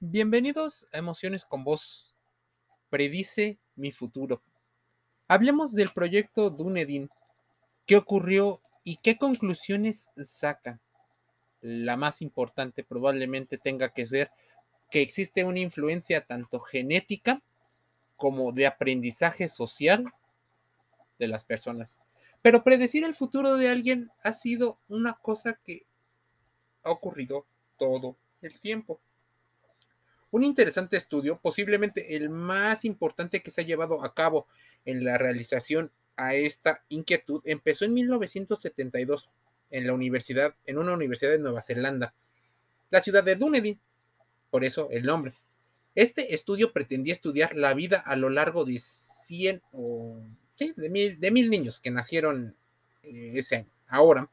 Bienvenidos a Emociones con Vos. Predice mi futuro. Hablemos del proyecto Dunedin. ¿Qué ocurrió y qué conclusiones sacan? La más importante probablemente tenga que ser que existe una influencia tanto genética como de aprendizaje social de las personas. Pero predecir el futuro de alguien ha sido una cosa que ha ocurrido todo el tiempo. Un interesante estudio, posiblemente el más importante que se ha llevado a cabo en la realización a esta inquietud, empezó en 1972 en la universidad, en una universidad de Nueva Zelanda, la ciudad de Dunedin, por eso el nombre. Este estudio pretendía estudiar la vida a lo largo de 100 o sí, de, mil, de mil niños que nacieron eh, ese año. Ahora,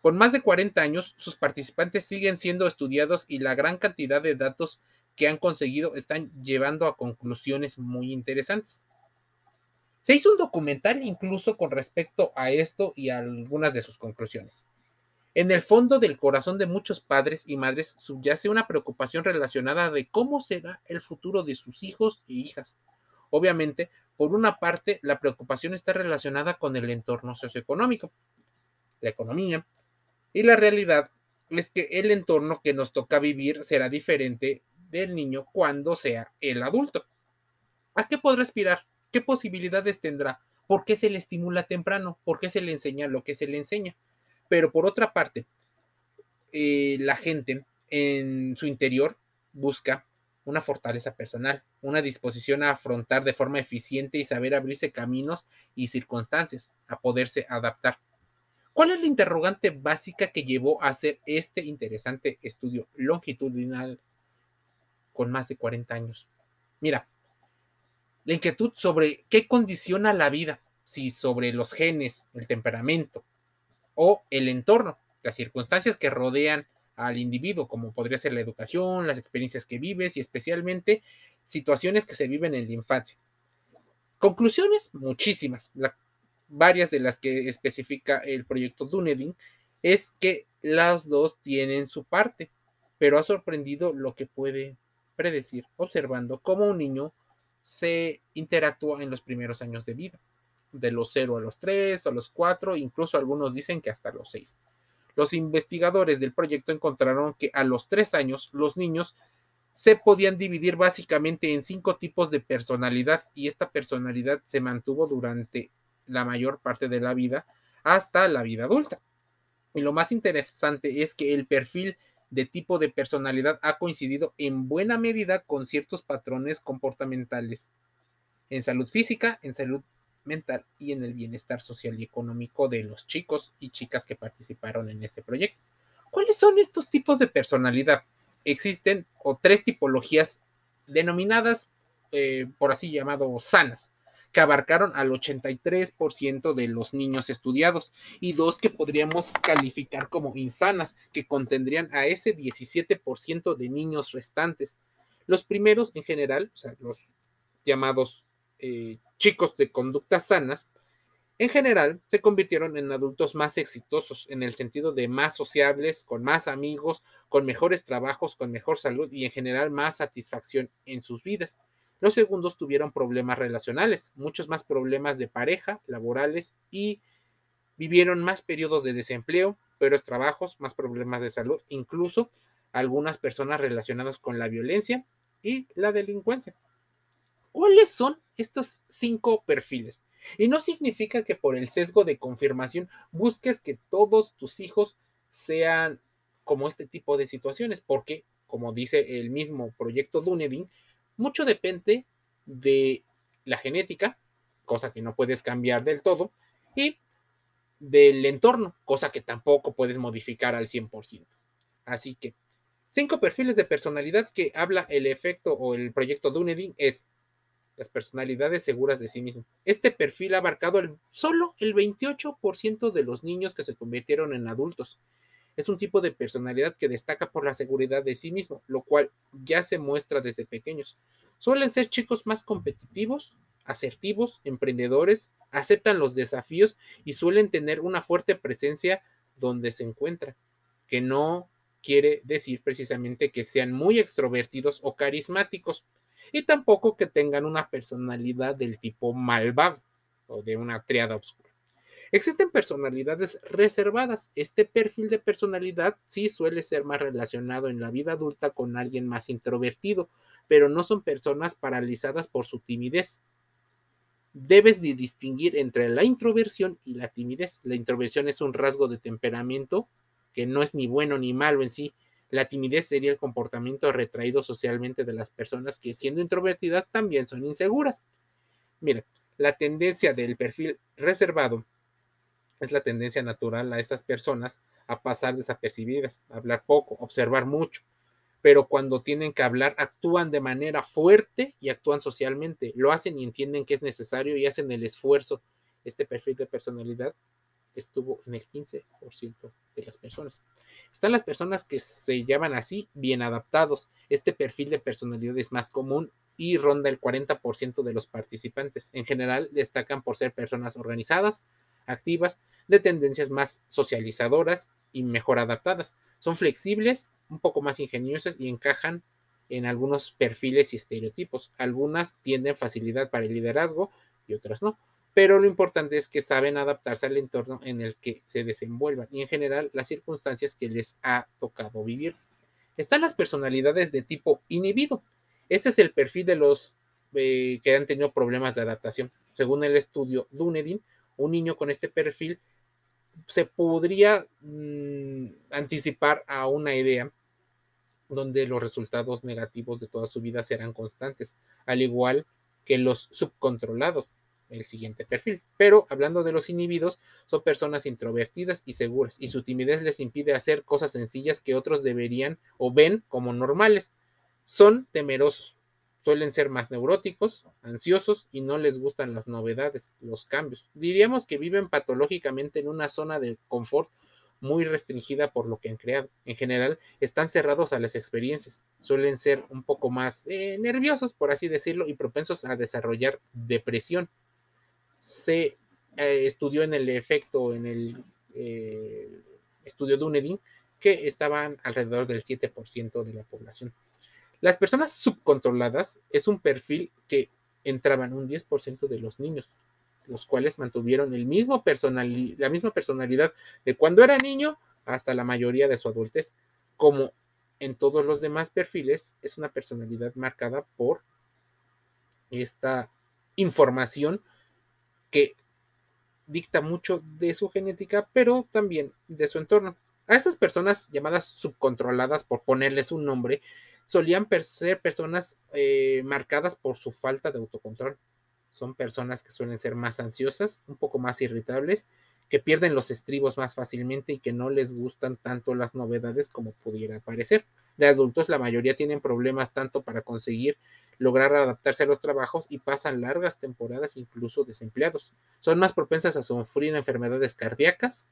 con más de 40 años, sus participantes siguen siendo estudiados y la gran cantidad de datos que han conseguido están llevando a conclusiones muy interesantes. Se hizo un documental incluso con respecto a esto y a algunas de sus conclusiones. En el fondo del corazón de muchos padres y madres subyace una preocupación relacionada de cómo será el futuro de sus hijos e hijas. Obviamente, por una parte, la preocupación está relacionada con el entorno socioeconómico, la economía, y la realidad es que el entorno que nos toca vivir será diferente del niño cuando sea el adulto. ¿A qué podrá aspirar? ¿Qué posibilidades tendrá? ¿Por qué se le estimula temprano? ¿Por qué se le enseña lo que se le enseña? Pero por otra parte, eh, la gente en su interior busca una fortaleza personal, una disposición a afrontar de forma eficiente y saber abrirse caminos y circunstancias, a poderse adaptar. ¿Cuál es la interrogante básica que llevó a hacer este interesante estudio longitudinal con más de 40 años. Mira, la inquietud sobre qué condiciona la vida, si sobre los genes, el temperamento o el entorno, las circunstancias que rodean al individuo, como podría ser la educación, las experiencias que vives y especialmente situaciones que se viven en la infancia. Conclusiones, muchísimas. varias de las que especifica el proyecto Dunedin es que las dos tienen su parte, pero ha sorprendido lo que puede predecir observando cómo un niño se interactúa en los primeros años de vida, de los 0 a los 3, a los 4, incluso algunos dicen que hasta los 6. Los investigadores del proyecto encontraron que a los 3 años los niños se podían dividir básicamente en cinco tipos de personalidad y esta personalidad se mantuvo durante la mayor parte de la vida hasta la vida adulta. Y lo más interesante es que el perfil de tipo de personalidad ha coincidido en buena medida con ciertos patrones comportamentales en salud física, en salud mental y en el bienestar social y económico de los chicos y chicas que participaron en este proyecto. ¿Cuáles son estos tipos de personalidad? Existen o tres tipologías denominadas, eh, por así llamado, sanas que abarcaron al 83% de los niños estudiados y dos que podríamos calificar como insanas, que contendrían a ese 17% de niños restantes. Los primeros en general, o sea, los llamados eh, chicos de conductas sanas, en general se convirtieron en adultos más exitosos, en el sentido de más sociables, con más amigos, con mejores trabajos, con mejor salud y en general más satisfacción en sus vidas. Los segundos tuvieron problemas relacionales, muchos más problemas de pareja, laborales y vivieron más periodos de desempleo, peores trabajos, más problemas de salud, incluso algunas personas relacionadas con la violencia y la delincuencia. ¿Cuáles son estos cinco perfiles? Y no significa que por el sesgo de confirmación busques que todos tus hijos sean como este tipo de situaciones, porque, como dice el mismo proyecto Dunedin, mucho depende de la genética, cosa que no puedes cambiar del todo, y del entorno, cosa que tampoco puedes modificar al 100%. Así que, cinco perfiles de personalidad que habla el efecto o el proyecto Dunedin es las personalidades seguras de sí mismo. Este perfil ha abarcado el, solo el 28% de los niños que se convirtieron en adultos es un tipo de personalidad que destaca por la seguridad de sí mismo, lo cual ya se muestra desde pequeños. Suelen ser chicos más competitivos, asertivos, emprendedores, aceptan los desafíos y suelen tener una fuerte presencia donde se encuentran, que no quiere decir precisamente que sean muy extrovertidos o carismáticos y tampoco que tengan una personalidad del tipo malvado o de una triada oscura. Existen personalidades reservadas. Este perfil de personalidad sí suele ser más relacionado en la vida adulta con alguien más introvertido, pero no son personas paralizadas por su timidez. Debes de distinguir entre la introversión y la timidez. La introversión es un rasgo de temperamento que no es ni bueno ni malo en sí. La timidez sería el comportamiento retraído socialmente de las personas que siendo introvertidas también son inseguras. Mira, la tendencia del perfil reservado es la tendencia natural a estas personas a pasar desapercibidas, a hablar poco, observar mucho, pero cuando tienen que hablar actúan de manera fuerte y actúan socialmente, lo hacen y entienden que es necesario y hacen el esfuerzo. Este perfil de personalidad estuvo en el 15% de las personas. Están las personas que se llaman así bien adaptados. Este perfil de personalidad es más común y ronda el 40% de los participantes. En general, destacan por ser personas organizadas, activas, de tendencias más socializadoras y mejor adaptadas. Son flexibles, un poco más ingeniosas y encajan en algunos perfiles y estereotipos. Algunas tienden facilidad para el liderazgo y otras no. Pero lo importante es que saben adaptarse al entorno en el que se desenvuelvan y en general las circunstancias que les ha tocado vivir. Están las personalidades de tipo inhibido. Este es el perfil de los eh, que han tenido problemas de adaptación. Según el estudio Dunedin, un niño con este perfil se podría mm, anticipar a una idea donde los resultados negativos de toda su vida serán constantes, al igual que los subcontrolados, el siguiente perfil. Pero hablando de los inhibidos, son personas introvertidas y seguras, y su timidez les impide hacer cosas sencillas que otros deberían o ven como normales. Son temerosos, Suelen ser más neuróticos, ansiosos y no les gustan las novedades, los cambios. Diríamos que viven patológicamente en una zona de confort muy restringida por lo que han creado. En general, están cerrados a las experiencias. Suelen ser un poco más eh, nerviosos, por así decirlo, y propensos a desarrollar depresión. Se eh, estudió en el efecto, en el eh, estudio de UNEDIN, que estaban alrededor del 7% de la población. Las personas subcontroladas es un perfil que entraban un 10% de los niños, los cuales mantuvieron el mismo la misma personalidad de cuando era niño hasta la mayoría de su adultez. Como en todos los demás perfiles, es una personalidad marcada por esta información que dicta mucho de su genética, pero también de su entorno. A esas personas llamadas subcontroladas, por ponerles un nombre, solían ser personas eh, marcadas por su falta de autocontrol. Son personas que suelen ser más ansiosas, un poco más irritables, que pierden los estribos más fácilmente y que no les gustan tanto las novedades como pudiera parecer. De adultos, la mayoría tienen problemas tanto para conseguir lograr adaptarse a los trabajos y pasan largas temporadas incluso desempleados. Son más propensas a sufrir enfermedades cardíacas,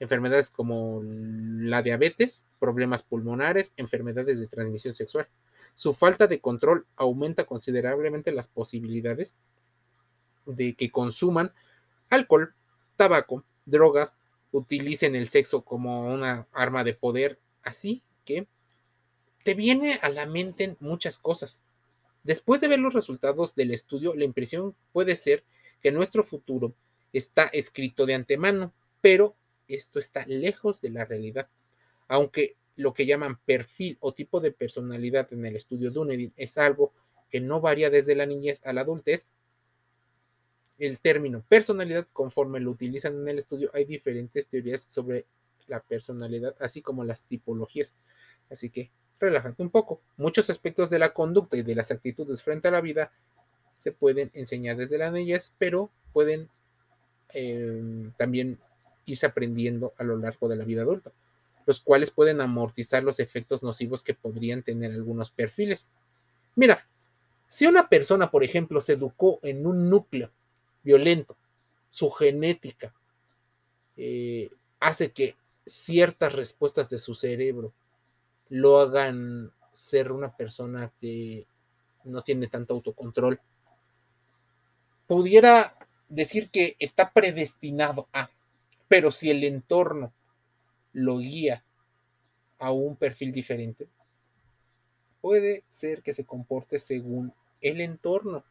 enfermedades como la diabetes, problemas pulmonares, enfermedades de transmisión sexual. Su falta de control aumenta considerablemente las posibilidades de que consuman alcohol, tabaco, drogas, utilicen el sexo como una arma de poder, así que te viene a la mente muchas cosas. Después de ver los resultados del estudio, la impresión puede ser que nuestro futuro está escrito de antemano, pero esto está lejos de la realidad. Aunque lo que llaman perfil o tipo de personalidad en el estudio Dunedin es algo que no varía desde la niñez a la adultez, el término personalidad, conforme lo utilizan en el estudio, hay diferentes teorías sobre la personalidad, así como las tipologías. Así que relájate un poco. Muchos aspectos de la conducta y de las actitudes frente a la vida se pueden enseñar desde la niñez, pero pueden eh, también irse aprendiendo a lo largo de la vida adulta, los cuales pueden amortizar los efectos nocivos que podrían tener algunos perfiles. Mira, si una persona, por ejemplo, se educó en un núcleo violento, su genética eh, hace que ciertas respuestas de su cerebro lo hagan ser una persona que no tiene tanto autocontrol, pudiera decir que está predestinado a pero si el entorno lo guía a un perfil diferente, puede ser que se comporte según el entorno.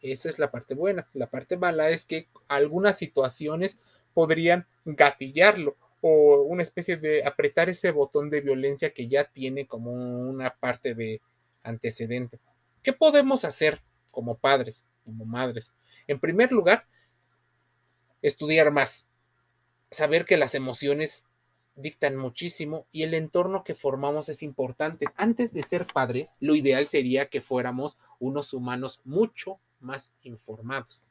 Esa es la parte buena. La parte mala es que algunas situaciones podrían gatillarlo o una especie de apretar ese botón de violencia que ya tiene como una parte de antecedente. ¿Qué podemos hacer como padres, como madres? En primer lugar, estudiar más, saber que las emociones dictan muchísimo y el entorno que formamos es importante. Antes de ser padre, lo ideal sería que fuéramos unos humanos mucho más informados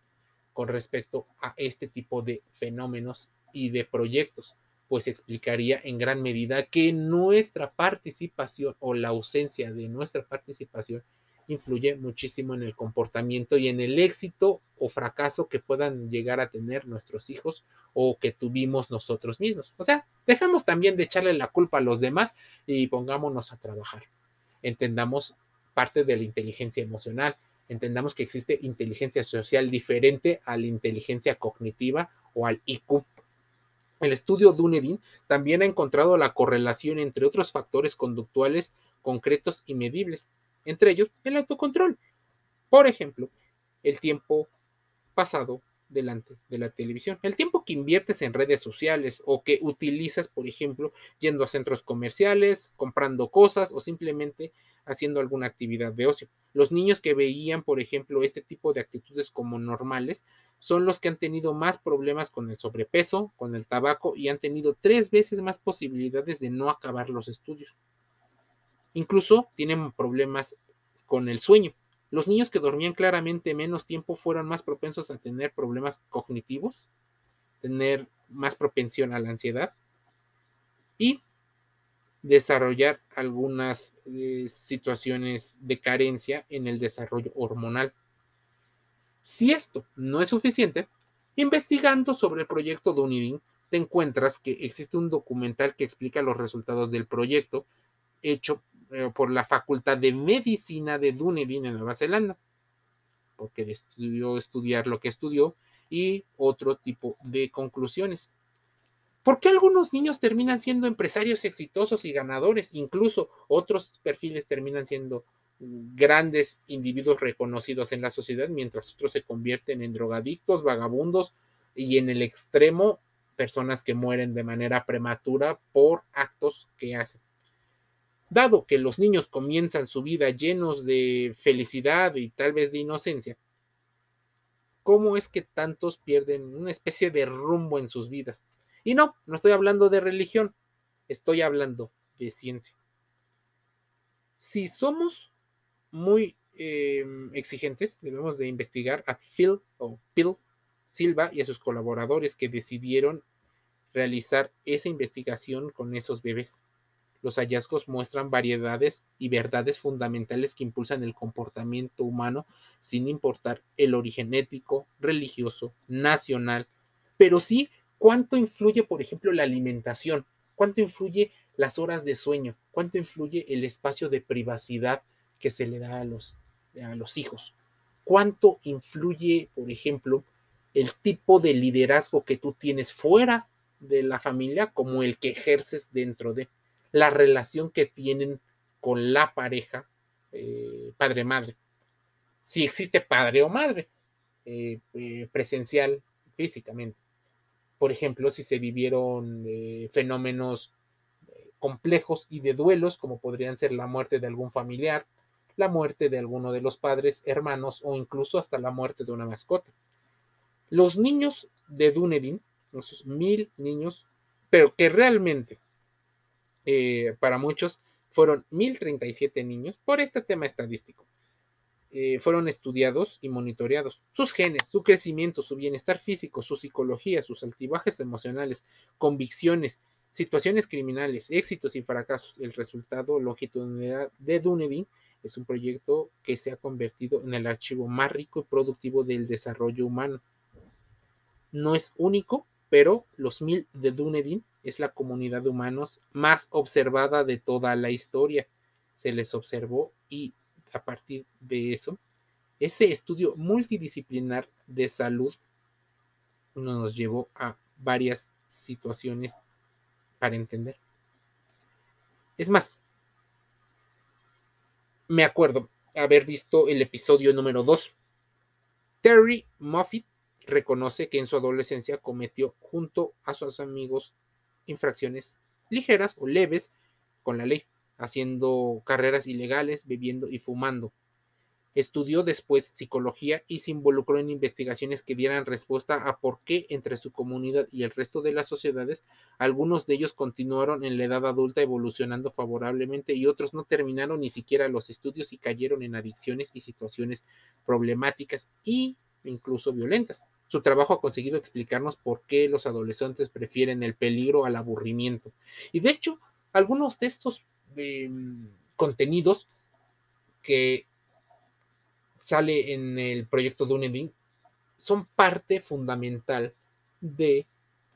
con respecto a este tipo de fenómenos y de proyectos, pues explicaría en gran medida que nuestra participación o la ausencia de nuestra participación influye muchísimo en el comportamiento y en el éxito o fracaso que puedan llegar a tener nuestros hijos o que tuvimos nosotros mismos. O sea, dejamos también de echarle la culpa a los demás y pongámonos a trabajar. Entendamos parte de la inteligencia emocional, entendamos que existe inteligencia social diferente a la inteligencia cognitiva o al IQ. El estudio Dunedin también ha encontrado la correlación entre otros factores conductuales concretos y medibles, entre ellos el autocontrol. Por ejemplo, el tiempo pasado delante de la televisión, el tiempo que inviertes en redes sociales o que utilizas, por ejemplo, yendo a centros comerciales, comprando cosas o simplemente haciendo alguna actividad de ocio. Los niños que veían, por ejemplo, este tipo de actitudes como normales son los que han tenido más problemas con el sobrepeso, con el tabaco y han tenido tres veces más posibilidades de no acabar los estudios. Incluso tienen problemas con el sueño. Los niños que dormían claramente menos tiempo fueron más propensos a tener problemas cognitivos, tener más propensión a la ansiedad y desarrollar algunas eh, situaciones de carencia en el desarrollo hormonal. Si esto no es suficiente, investigando sobre el proyecto Dunedin, te encuentras que existe un documental que explica los resultados del proyecto hecho eh, por la Facultad de Medicina de Dunedin en Nueva Zelanda, porque decidió estudiar lo que estudió y otro tipo de conclusiones. ¿Por qué algunos niños terminan siendo empresarios exitosos y ganadores? Incluso otros perfiles terminan siendo grandes individuos reconocidos en la sociedad, mientras otros se convierten en drogadictos, vagabundos y en el extremo personas que mueren de manera prematura por actos que hacen. Dado que los niños comienzan su vida llenos de felicidad y tal vez de inocencia, ¿cómo es que tantos pierden una especie de rumbo en sus vidas? Y no, no estoy hablando de religión, estoy hablando de ciencia. Si somos muy em, exigentes, debemos de investigar a Phil o Phil Silva y a sus colaboradores que decidieron realizar esa investigación con esos bebés. Los hallazgos muestran variedades y verdades fundamentales que impulsan el comportamiento humano sin importar el origen étnico, religioso, nacional, pero sí cuánto influye, por ejemplo, la alimentación, cuánto influye las horas de sueño, cuánto influye el espacio de privacidad que se le da a los, a los hijos, cuánto influye, por ejemplo, el tipo de liderazgo que tú tienes fuera de la familia como el que ejerces dentro de la relación que tienen con la pareja eh, padre-madre. Si existe padre o madre eh, eh, presencial físicamente. Por ejemplo, si se vivieron fenómenos complejos y de duelos, como podrían ser la muerte de algún familiar, la muerte de alguno de los padres, hermanos o incluso hasta la muerte de una mascota. Los niños de Dunedin, esos mil niños, pero que realmente eh, para muchos fueron 1037 niños por este tema estadístico. Eh, fueron estudiados y monitoreados. Sus genes, su crecimiento, su bienestar físico, su psicología, sus altibajes emocionales, convicciones, situaciones criminales, éxitos y fracasos. El resultado longitudinal de Dunedin es un proyecto que se ha convertido en el archivo más rico y productivo del desarrollo humano. No es único, pero los mil de Dunedin es la comunidad de humanos más observada de toda la historia. Se les observó y a partir de eso, ese estudio multidisciplinar de salud nos llevó a varias situaciones para entender. Es más, me acuerdo haber visto el episodio número 2. Terry Moffitt reconoce que en su adolescencia cometió junto a sus amigos infracciones ligeras o leves con la ley, haciendo carreras ilegales, bebiendo y fumando. Estudió después psicología y se involucró en investigaciones que dieran respuesta a por qué entre su comunidad y el resto de las sociedades algunos de ellos continuaron en la edad adulta evolucionando favorablemente y otros no terminaron ni siquiera los estudios y cayeron en adicciones y situaciones problemáticas e incluso violentas. Su trabajo ha conseguido explicarnos por qué los adolescentes prefieren el peligro al aburrimiento. Y de hecho, algunos de estos em, contenidos que sale en el proyecto Dunedin son parte fundamental de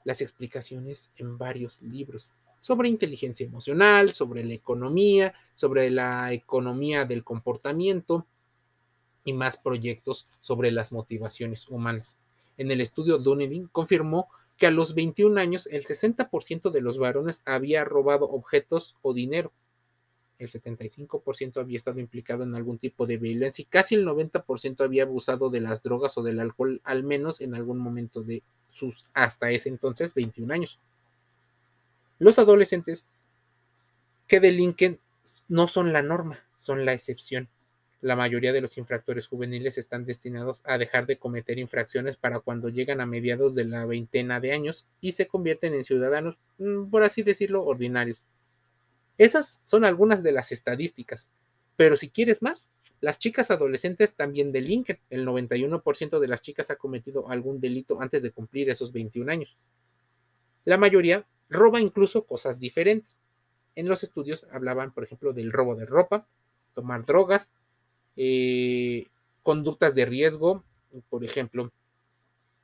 las explicaciones en varios libros sobre inteligencia emocional, sobre la economía, sobre la economía del comportamiento y más proyectos sobre las motivaciones humanas. En el estudio Dunedin confirmó que a los 21 años el 60% de los varones había robado objetos o dinero el 75% había estado implicado en algún tipo de violencia y casi el 90% había abusado de las drogas o del alcohol, al menos en algún momento de sus hasta ese entonces 21 años. Los adolescentes que delinquen no son la norma, son la excepción. La mayoría de los infractores juveniles están destinados a dejar de cometer infracciones para cuando llegan a mediados de la veintena de años y se convierten en ciudadanos, mm, por así decirlo, ordinarios. Esas son algunas de las estadísticas. Pero si quieres más, las chicas adolescentes también delinquen. El 91% de las chicas ha cometido algún delito antes de cumplir esos 21 años. La mayoría roba incluso cosas diferentes. En los estudios hablaban, por ejemplo, del robo de ropa, tomar drogas, eh, conductas de riesgo, por ejemplo,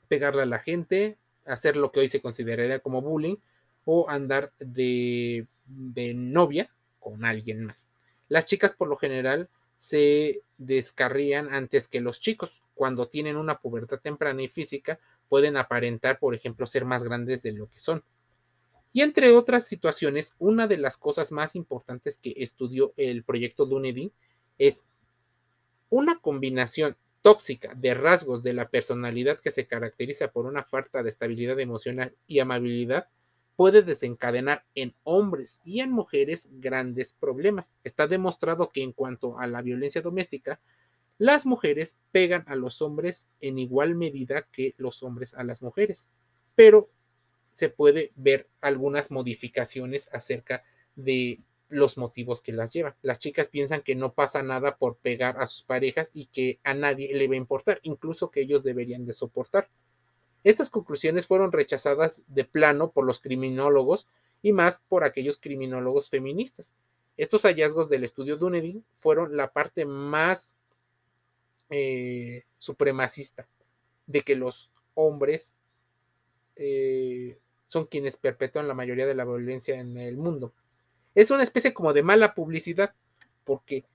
pegarle a la gente, hacer lo que hoy se consideraría como bullying o andar de de novia con alguien más. Las chicas por lo general se descarrían antes que los chicos. Cuando tienen una pubertad temprana y física, pueden aparentar, por ejemplo, ser más grandes de lo que son. Y entre otras situaciones, una de las cosas más importantes que estudió el proyecto Dunedin es una combinación tóxica de rasgos de la personalidad que se caracteriza por una falta de estabilidad emocional y amabilidad puede desencadenar en hombres y en mujeres grandes problemas. Está demostrado que en cuanto a la violencia doméstica, las mujeres pegan a los hombres en igual medida que los hombres a las mujeres, pero se puede ver algunas modificaciones acerca de los motivos que las llevan. Las chicas piensan que no pasa nada por pegar a sus parejas y que a nadie le va a importar, incluso que ellos deberían de soportar. Estas conclusiones fueron rechazadas de plano por los criminólogos y más por aquellos criminólogos feministas. Estos hallazgos del estudio Dunedin fueron la parte más eh, supremacista de que los hombres eh, son quienes perpetúan la mayoría de la violencia en el mundo. Es una especie como de mala publicidad, porque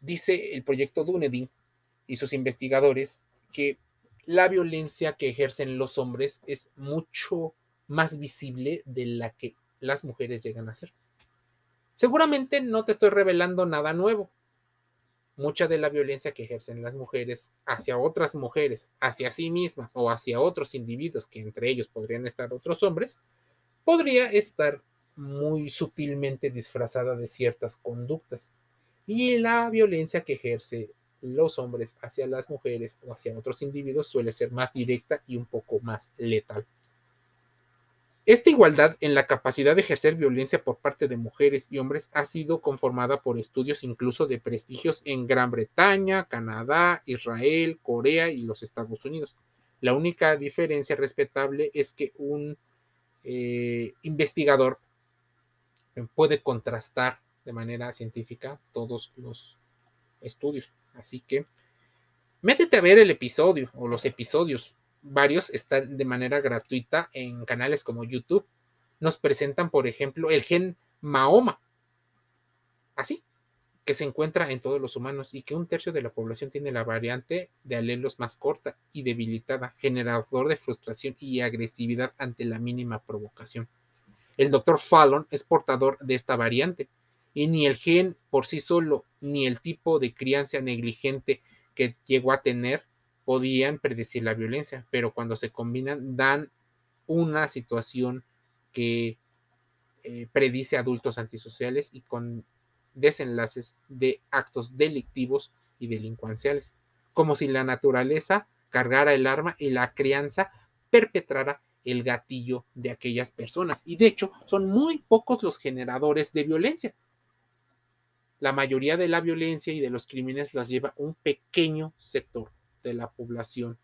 dice el proyecto Dunedin y sus investigadores que la violencia que ejercen los hombres es mucho más visible de la que las mujeres llegan a ser. Seguramente no te estoy revelando nada nuevo. Mucha de la violencia que ejercen las mujeres hacia otras mujeres, hacia sí mismas o hacia otros individuos, que entre ellos podrían estar otros hombres, podría estar muy sutilmente disfrazada de ciertas conductas. Y la violencia que ejerce los hombres hacia las mujeres o hacia otros individuos suele ser más directa y un poco más letal. Esta igualdad en la capacidad de ejercer violencia por parte de mujeres y hombres ha sido conformada por estudios incluso de prestigios en Gran Bretaña, Canadá, Israel, Corea y los Estados Unidos. La única diferencia respetable es que un eh, investigador puede contrastar de manera científica todos los estudios. Así que métete a ver el episodio o los episodios. Varios están de manera gratuita en canales como YouTube. Nos presentan, por ejemplo, el gen Mahoma. Así, que se encuentra en todos los humanos y que un tercio de la población tiene la variante de alelos más corta y debilitada, generador de frustración y agresividad ante la mínima provocación. El doctor Fallon es portador de esta variante. Y ni el gen por sí solo ni el tipo de crianza negligente que llegó a tener podían predecir la violencia, pero cuando se combinan dan una situación que eh, predice adultos antisociales y con desenlaces de actos delictivos y delincuenciales, como si la naturaleza cargara el arma y la crianza perpetrara el gatillo de aquellas personas. Y de hecho, son muy pocos los generadores de violencia. La mayoría de la violencia y de los crímenes las lleva un pequeño sector de la población.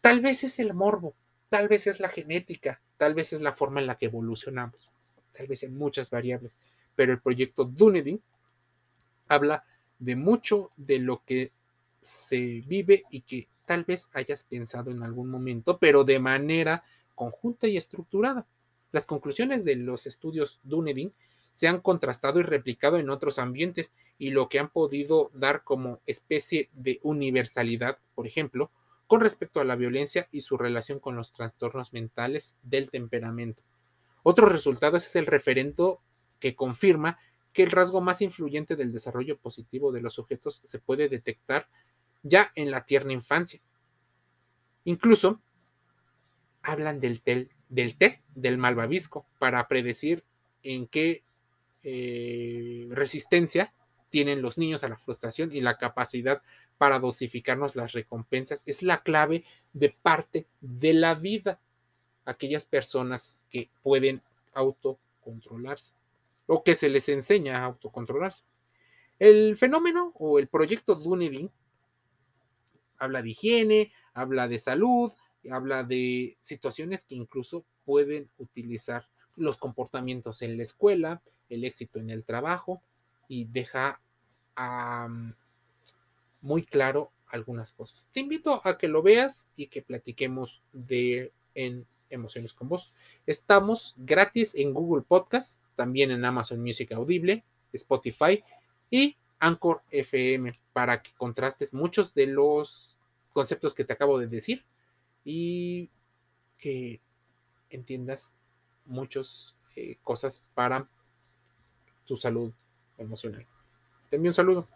Tal vez es el morbo, tal vez es la genética, tal vez es la forma en la que evolucionamos, tal vez en muchas variables, pero el proyecto Dunedin habla de mucho de lo que se vive y que tal vez hayas pensado en algún momento, pero de manera conjunta y estructurada. Las conclusiones de los estudios Dunedin se han contrastado y replicado en otros ambientes y lo que han podido dar como especie de universalidad, por ejemplo, con respecto a la violencia y su relación con los trastornos mentales del temperamento. Otro resultado es el referendo que confirma que el rasgo más influyente del desarrollo positivo de los sujetos se puede detectar ya en la tierna infancia. Incluso hablan del, del test del malvavisco para predecir en qué eh, resistencia tienen los niños a la frustración y la capacidad para dosificarnos las recompensas. Es la clave de parte de la vida. Aquellas personas que pueden autocontrolarse o que se les enseña a autocontrolarse. El fenómeno o el proyecto Dunedin habla de higiene, habla de salud, habla de situaciones que incluso pueden utilizar los comportamientos en la escuela, el éxito en el trabajo y deja muy claro algunas cosas. Te invito a que lo veas y que platiquemos de en Emociones con Vos. Estamos gratis en Google Podcast, también en Amazon Music Audible, Spotify y Anchor FM para que contrastes muchos de los conceptos que te acabo de decir y que entiendas muchas eh, cosas para tu salud emocional. Te envío un saludo.